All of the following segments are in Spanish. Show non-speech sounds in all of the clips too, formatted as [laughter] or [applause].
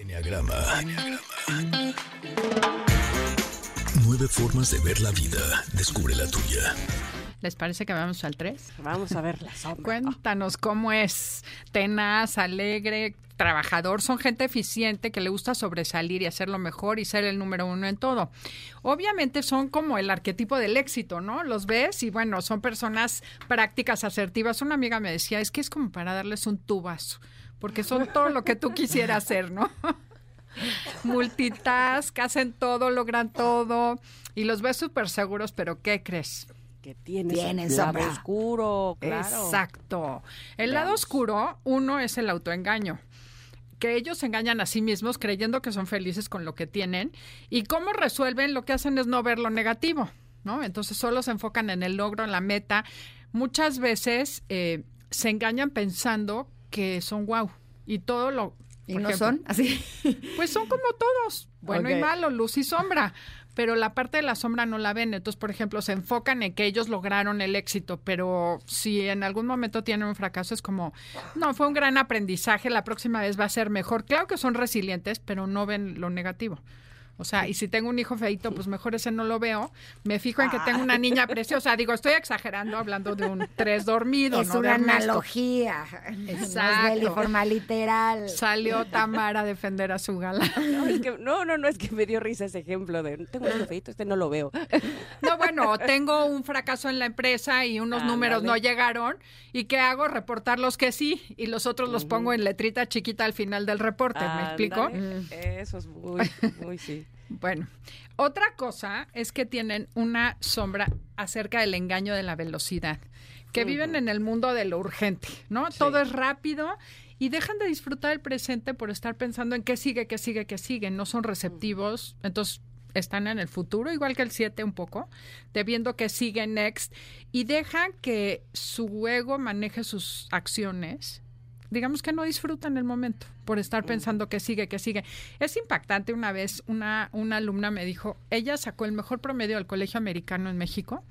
Enneagrama. Nueve formas de ver la vida. Descubre la tuya. ¿Les parece que vamos al 3? Vamos a [laughs] ver la sombra. Cuéntanos cómo es tenaz, alegre, trabajador. Son gente eficiente que le gusta sobresalir y hacerlo mejor y ser el número uno en todo. Obviamente son como el arquetipo del éxito, ¿no? Los ves y bueno, son personas prácticas, asertivas. Una amiga me decía, es que es como para darles un tubazo, porque son todo lo que tú quisieras hacer, ¿no? [laughs] Multitask, hacen todo, logran todo y los ves súper seguros, pero ¿qué crees? Que tiene Tienen su lado sombra. oscuro, claro. Exacto. El lado oscuro, uno es el autoengaño que ellos se engañan a sí mismos creyendo que son felices con lo que tienen y cómo resuelven lo que hacen es no ver lo negativo, ¿no? Entonces solo se enfocan en el logro, en la meta. Muchas veces eh, se engañan pensando que son guau y todo lo... ¿Y no ejemplo, son así? Pues son como todos, bueno y malo, luz y sombra, pero la parte de la sombra no la ven. Entonces, por ejemplo, se enfocan en que ellos lograron el éxito, pero si en algún momento tienen un fracaso, es como, no, fue un gran aprendizaje, la próxima vez va a ser mejor. Claro que son resilientes, pero no ven lo negativo. O sea, y si tengo un hijo feito, pues mejor ese no lo veo. Me fijo en que tengo una niña [laughs] preciosa. Digo, estoy exagerando hablando de un tres dormido, es ¿no? Una analogía. No es Exacto. de forma literal. Salió Tamara a defender a su galán. [laughs] No, es que, no, no, no, es que me dio risa ese ejemplo de tengo un feito, este no lo veo. [laughs] No, bueno, tengo un fracaso en la empresa y unos números no llegaron. ¿Y qué hago? Reportar los que sí y los otros los pongo en letrita chiquita al final del reporte. ¿Me explico? Eso es muy, muy sí. Bueno, otra cosa es que tienen una sombra acerca del engaño de la velocidad, que viven en el mundo de lo urgente, ¿no? Todo es rápido y dejan de disfrutar el presente por estar pensando en qué sigue, qué sigue, qué sigue. No son receptivos, entonces están en el futuro, igual que el 7 un poco, de viendo que sigue next y dejan que su ego maneje sus acciones digamos que no disfrutan el momento por estar pensando que sigue, que sigue. Es impactante una vez, una, una alumna me dijo, ella sacó el mejor promedio del colegio americano en México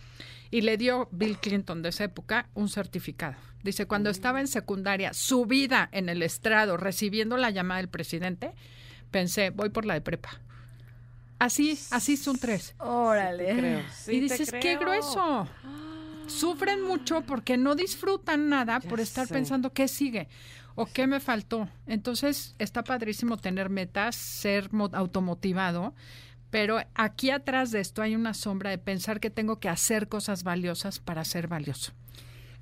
y le dio Bill Clinton de esa época un certificado. Dice, cuando estaba en secundaria, subida en el estrado, recibiendo la llamada del presidente, pensé, voy por la de prepa. Así, así son tres. Órale. Creo. Sí, y te dices, qué grueso. Sufren mucho porque no disfrutan nada Ya por estar sé. pensando qué sigue o qué me faltó. Entonces está padrísimo tener metas, ser mo- automotivado, pero aquí atrás de esto hay una sombra de pensar que tengo que hacer cosas valiosas para ser valioso.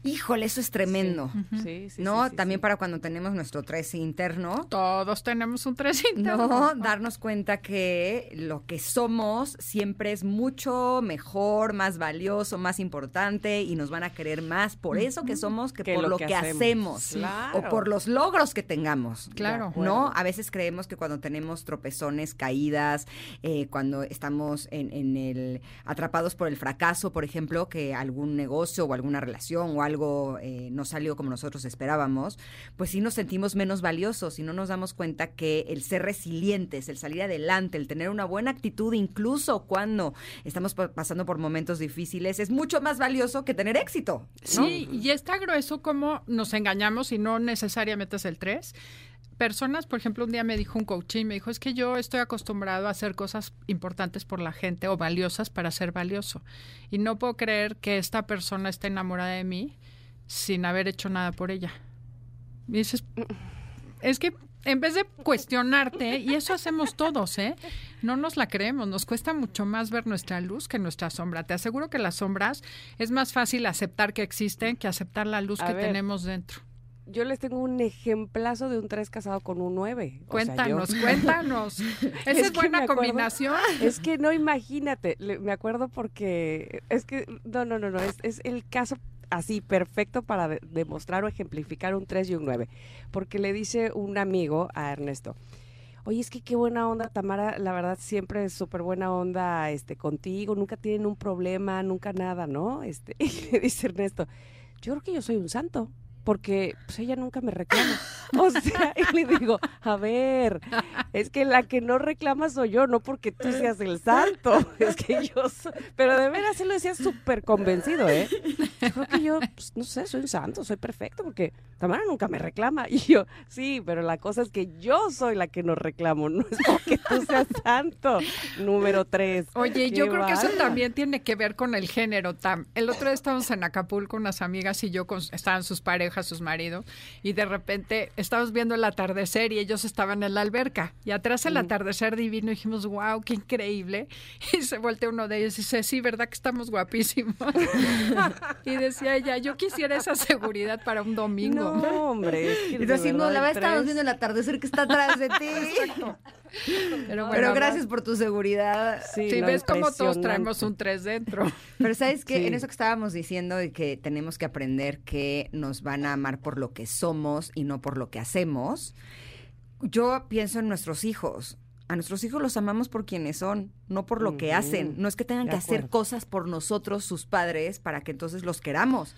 Híjole, eso es tremendo. Sí, sí, ¿No? sí, sí, También sí. para cuando tenemos nuestro 13 interno. Todos tenemos un tres interno. No, [laughs] darnos cuenta que lo que somos siempre es mucho mejor, más valioso, más importante y nos van a querer más por eso que somos que, Que por lo lo que que, hacemos. hacemos, Sí. Claro. o por los logros que tengamos. Claro. ¿No? A veces creemos que cuando tenemos tropezones, caídas, eh, cuando estamos en, en el atrapados por el fracaso, por ejemplo, que algún negocio o alguna relación o algo eh, no salió como nosotros esperábamos, pues sí nos sentimos menos valiosos y no nos damos cuenta que el ser resilientes, el salir adelante, el tener una buena actitud, incluso cuando estamos pa- pasando por momentos difíciles, es mucho más valioso que tener éxito. Sí, y está grueso como nos engañamos y no necesariamente es el 3. Personas, por ejemplo, un día me dijo un coach y me dijo, es que yo estoy acostumbrado a hacer cosas importantes por la gente o valiosas para ser valioso. Y no puedo creer que esta persona esté enamorada de mí sin haber hecho nada por ella. Y dices, es que en vez de cuestionarte, y eso hacemos todos, ¿eh? No nos la creemos, nos cuesta mucho más ver nuestra luz que nuestra sombra. Te aseguro que las sombras es más fácil aceptar que existen que aceptar la luz A que ver. tenemos dentro. Yo les tengo un ejemplazo de un 3 casado con un 9. O sea, yo- Cuéntanos, cuéntanos. [laughs] Esa es, buena acuerdo- combinación. Es que no, imagínate, le- me acuerdo porque es que, no, no, no, no, es, es el caso así perfecto para de- demostrar o ejemplificar un 3 y un 9, porque le dice un amigo a Ernesto, oye, es que qué buena onda, Tamara, la verdad siempre es súper buena onda este, contigo, nunca tienen un problema, nunca nada, ¿no? Este, [laughs] y le dice Ernesto, yo creo que yo soy un santo. Porque pues ella nunca me reclama. [laughs] O sea, y le digo, a ver, es que la que no reclama soy yo, no porque tú seas el santo, [laughs] es que yo soy... Pero de veras se lo decía súper convencido, ¿eh? Yo creo que yo, pues, no sé, soy un santo, soy perfecto, porque Tamara nunca me reclama. [laughs] Y yo, sí, pero la cosa es que yo soy la que no reclamo, no es porque tú seas santo. Número tres. Oye, yo creo que eso también tiene que ver con el género, Tam. El otro día estábamos en Acapulco, unas amigas y yo, con, estaban sus parejas, sus maridos, y de repente estábamos viendo el atardecer y ellos estaban en la alberca. Y atrás el atardecer divino dijimos, wow, qué increíble. [laughs] Y se voltea uno de ellos y dice, sí, ¿verdad que estamos guapísimos? [laughs] y decía ella, yo quisiera esa seguridad para un domingo. No, hombre. es que Y tú de así, no, verdad la verdad tres. viendo el atardecer que está atrás de ti. Pero, bueno, Pero gracias por tu seguridad. Sí, no, ves como todos traemos un tres dentro. Pero sabes que Sí. en eso que estábamos diciendo de que tenemos que aprender que nos van a amar por lo que somos y no por lo que hacemos, yo pienso en nuestros hijos. A nuestros hijos los amamos por quienes son, no por lo que hacen. No es que tengan De que hacer cosas por nosotros, sus padres, para que entonces los queramos.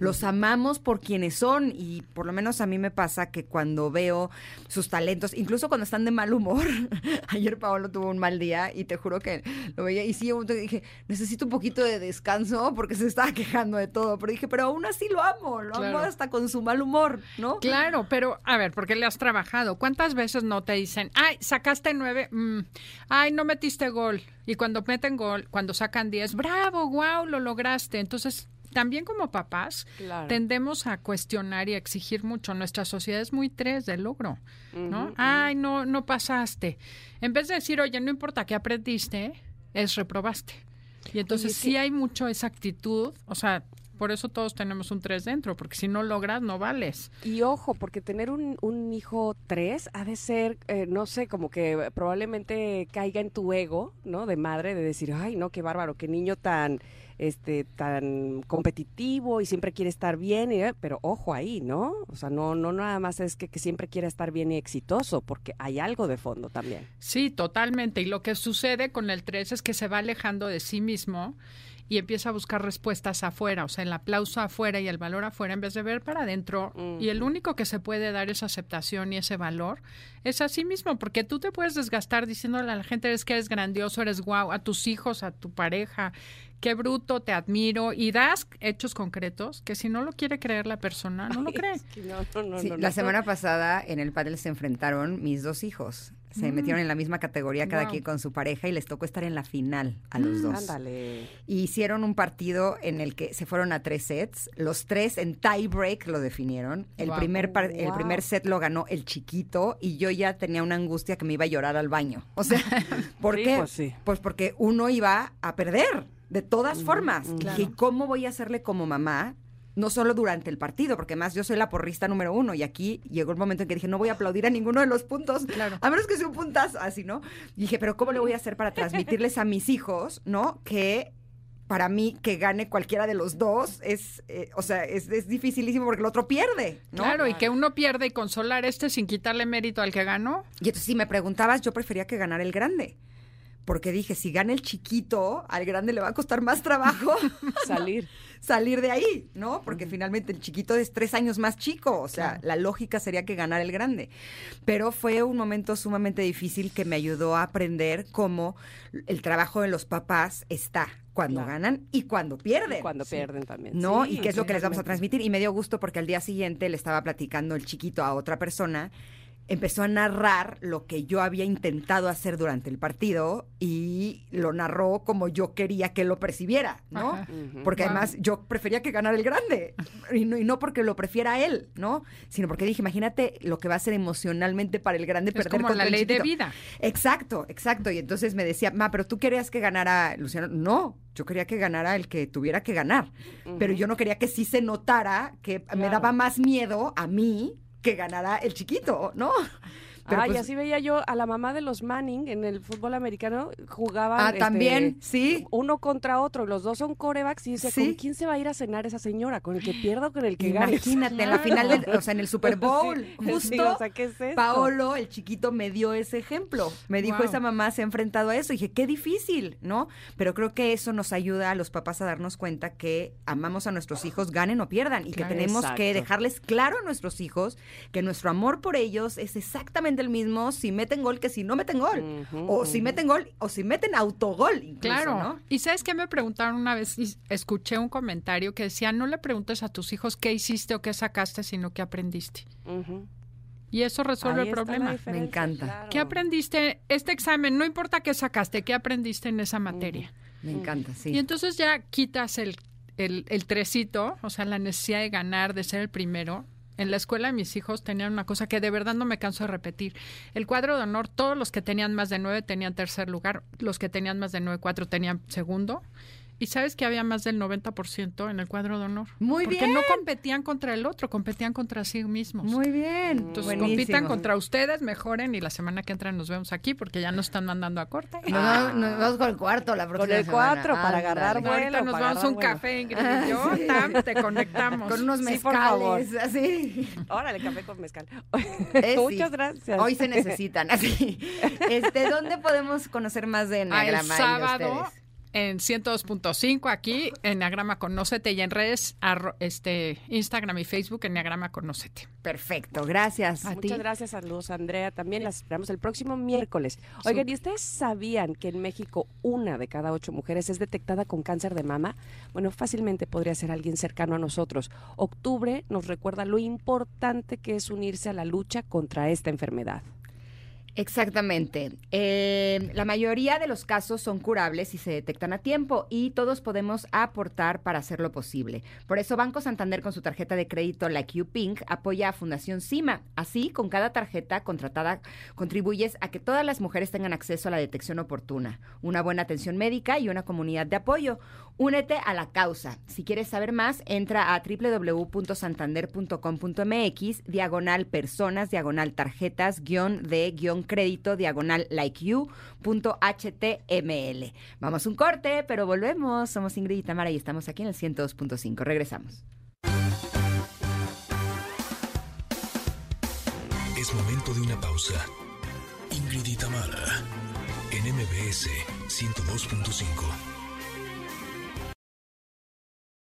Los amamos por quienes son y por lo menos a mí me pasa que cuando veo sus talentos, incluso cuando están de mal humor, [laughs] ayer Paolo tuvo un mal día y te juro que lo veía y sí, yo dije, necesito un poquito de descanso porque se estaba quejando de todo, pero dije, pero aún así lo amo, lo amo hasta con su mal humor, ¿no? Claro, pero a ver, porque le has trabajado. ¿Cuántas veces no te dicen, ay, sacaste nueve, mm, ay, no metiste gol? Y cuando meten gol, cuando sacan diez, bravo, wow, lo lograste. Entonces, también como papás, Claro. tendemos a cuestionar y a exigir mucho. Nuestra sociedad es muy tres de logro, ¿no? Ay, no, no pasaste. En vez de decir, oye, no importa qué aprendiste, es reprobaste. Y entonces sí que- hay mucho esa actitud, o sea, por eso todos tenemos un tres dentro, porque si no logras, no vales. Y ojo, porque tener un, un hijo tres ha de ser, eh, no sé, como que probablemente caiga en tu ego, ¿no? De madre, de decir, ay, no, qué bárbaro, qué niño tan, este, tan competitivo y siempre quiere estar bien, y, eh, pero ojo ahí, ¿no? O sea, no, no nada más es que, que siempre quiera estar bien y exitoso, porque hay algo de fondo también. Sí, totalmente. Y lo que sucede con el 3 es que se va alejando de sí mismo y empieza a buscar respuestas afuera, o sea, el aplauso afuera y el valor afuera en vez de ver para adentro. Y el único que se puede dar esa aceptación y ese valor es a sí mismo, porque tú te puedes desgastar diciéndole a la gente es que eres grandioso, eres guau, a tus hijos, a tu pareja, qué bruto, te admiro, y das hechos concretos que si no lo quiere creer la persona, no lo cree. Es que no, no, no, Sí, no, la no. semana pasada en el panel se enfrentaron mis dos hijos. Se metieron en la misma categoría cada Wow. quien con su pareja y les tocó estar en la final a los dos. Ándale. Y hicieron un partido en el que se fueron a tres sets. Los tres en tie break lo definieron. El, Wow. primer, par- el primer set lo ganó el chiquito y yo ya tenía una angustia que me iba a llorar al baño. O sea, [laughs] ¿por Sí, qué? pues sí. Pues porque uno iba a perder, de todas formas. Claro. ¿Y cómo voy a hacerle como mamá? No solo durante el partido, porque además yo soy la porrista número uno y aquí llegó el momento en que dije, no voy a aplaudir a ninguno de los puntos, Claro. a menos que sea un puntazo, así, ¿no? Y dije, pero ¿cómo le voy a hacer para transmitirles a mis hijos, ¿no? Que para mí que gane cualquiera de los dos es, eh, o sea, es, es dificilísimo porque el otro pierde, ¿no? Claro, y que uno pierde y consolar este sin quitarle mérito al que ganó. Y entonces si me preguntabas, yo prefería que ganara el grande. Porque dije, si gana el chiquito, al grande le va a costar más trabajo [laughs] Salir. [laughs] salir de ahí, ¿no? Porque finalmente el chiquito es tres años más chico, o sea, Claro. la lógica sería que ganara el grande. Pero fue un momento sumamente difícil que me ayudó a aprender cómo el trabajo de los papás está cuando Claro. ganan y cuando pierden. Cuando pierden también. ¿no? Sí, y qué es lo que les vamos a transmitir. Y me dio gusto porque al día siguiente le estaba platicando el chiquito a otra persona. Empezó a narrar lo que yo había intentado hacer durante el partido y lo narró como yo quería que lo percibiera, ¿no? Ajá. Porque Wow. además yo prefería que ganara el grande. [laughs] Y no, y no porque lo prefiera él, ¿no? Sino porque dije, imagínate lo que va a ser emocionalmente para el grande Es perder como contra la el ley de vida. Exacto, exacto. Y entonces me decía, ma, pero tú querías que ganara Luciano. No, yo quería que ganara el que tuviera que ganar. Pero yo no quería que sí se notara que me daba más miedo a mí que ganara el chiquito, ¿no? Ah, y pues- así veía yo a la mamá de los Manning en el fútbol americano, jugaban Ah, este, también, sí. uno contra otro, los dos son corebacks y dice, Sí. ¿con quién se va a ir a cenar esa señora? ¿Con el que pierda o con el que gane? Imagínate, en la final, de- o sea, en el Super Bowl, Sí, [laughs] justo, sí, o sea, ¿qué es esto? Paolo, el chiquito, me dio ese ejemplo. Me dijo, Wow. esa mamá se ha enfrentado a eso. Y dije, qué difícil, ¿no? Pero creo que eso nos ayuda a los papás a darnos cuenta que amamos a nuestros hijos, ganen o pierdan, y Claro. que tenemos que dejarles claro a nuestros hijos que nuestro amor por ellos es exactamente el mismo si meten gol que si no meten gol. O si meten gol, o si meten autogol, incluso, Claro. ¿no? Y sabes qué me preguntaron una vez, y escuché un comentario que decía, no le preguntes a tus hijos qué hiciste o qué sacaste, sino qué aprendiste. Y eso resuelve Ahí el problema. diferencia, encanta. claro. ¿Qué aprendiste? Este examen, no importa qué sacaste, ¿qué aprendiste en esa materia? Me encanta, sí. Y entonces ya quitas el, el, el trecito, o sea, la necesidad de ganar, de ser el primero. En la escuela mis hijos tenían una cosa que de verdad no me canso de repetir. El cuadro de honor, todos los que tenían más de nueve tenían tercer lugar, los que tenían más de nueve, cuatro tenían segundo. Y sabes que había más del 90% en el cuadro de honor. Muy Porque bien. no competían contra el otro, competían contra sí mismos. Muy bien. Entonces Buenísimo. compitan contra ustedes, mejoren y la semana que entra nos vemos aquí porque ya nos están mandando a corte. Nos vamos, nos vamos con el cuarto la próxima el semana. cuatro para agarrar Ándale. vuelo. Ahorita nos para vamos a agarrar un vuelo. café, Ingrid y yo, [laughs] tam, te conectamos. Con unos Sí, por favor. mezcales, así. Órale, café con mezcal. Sí. Muchas gracias. Hoy se necesitan, así. [laughs] Este, ¿Dónde podemos conocer más de Ah, el Enneagrama y de sábado? En 102.5 aquí, Enneagrama Conócete y en redes, arro- este, Instagram y Facebook, Enneagrama Conócete. Perfecto, gracias. A ti. Muchas gracias, saludos Andrea. También las esperamos el próximo miércoles. Oigan, ¿y ustedes sabían que en México una de cada ocho mujeres es detectada con cáncer de mama? Bueno, fácilmente podría ser alguien cercano a nosotros. Octubre nos recuerda lo importante que es unirse a la lucha contra esta enfermedad. Exactamente. Eh, la mayoría de los casos son curables si se detectan a tiempo y todos podemos aportar para hacerlo posible. Por eso Banco Santander con su tarjeta de crédito Like You Pink apoya a Fundación CIMA. Así, con cada tarjeta contratada contribuyes a que todas las mujeres tengan acceso a la detección oportuna, una buena atención médica y una comunidad de apoyo. Únete a la causa. Si quieres saber más, entra a www.santander.com.mx, diagonal personas, diagonal tarjetas, guion de guion crédito, diagonal like you, punto html. Vamos un corte, pero volvemos. Somos Ingrid y y estamos aquí en el 102.5. Regresamos. Es momento de una pausa. Ingrid y en MBS 102.5.